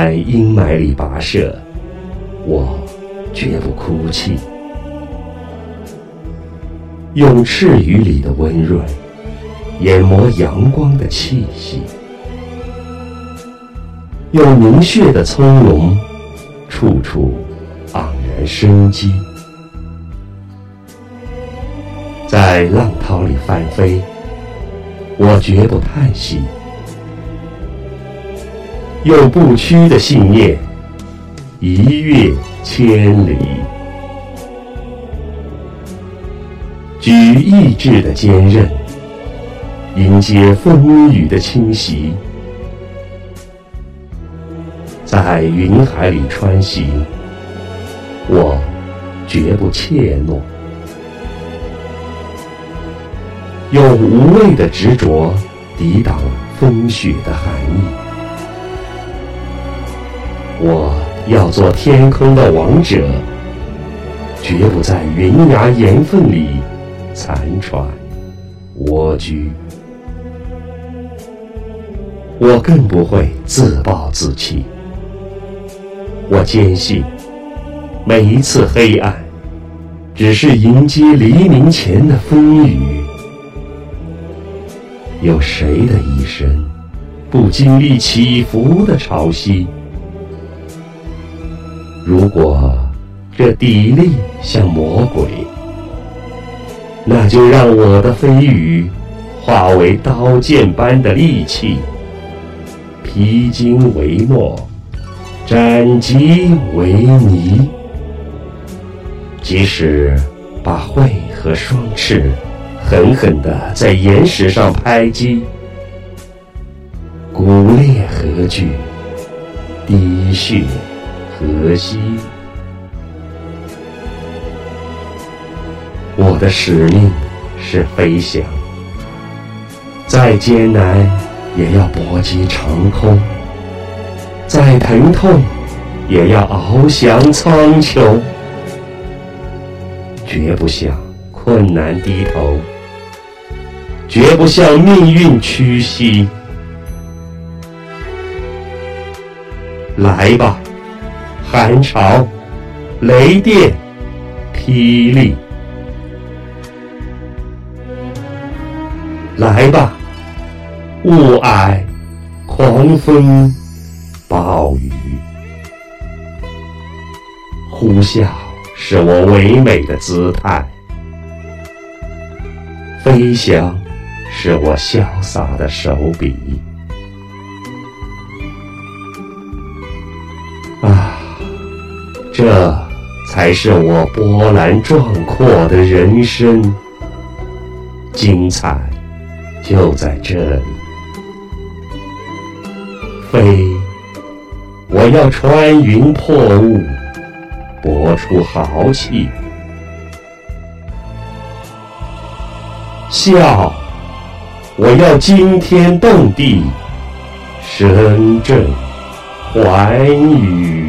在阴霾里跋涉，我绝不哭泣。用赤羽里的温润研磨阳光的气息，用凝血的葱茏，处处盎然生机。在浪涛里翻飞，我绝不叹息。用不屈的信念，一跃千里；举意志的坚韧，迎接风雨的侵袭。在云海里穿行，我绝不怯懦。用无畏的执着抵挡风雪的寒意，我要做天空的王者，绝不在云崖岩缝里残喘蜗居。我更不会自暴自弃。我坚信，每一次黑暗，只是迎接黎明前的风雨。有谁的一生不经历起伏的潮汐？如果这砥砺像魔鬼，那就让我的飞羽化为刀剑般的利器，披荆为诺，斩棘为尼。即使把喙和双翅。狠狠地在岩石上拍击，骨裂何惧？滴血何惜？我的使命是飞翔，再艰难也要搏击长空，再疼痛也要翱翔苍穹，绝不向困难低头。绝不向命运屈膝。来吧，寒潮、雷电、霹雳！来吧，雾霭、狂风、暴雨！呼啸是我唯美的姿态，飞翔。是我潇洒的手笔这才是我波澜壮阔的人生，精彩就在这里。飞，我要穿云破雾，搏出豪气；笑。我要惊天动地，声震寰宇。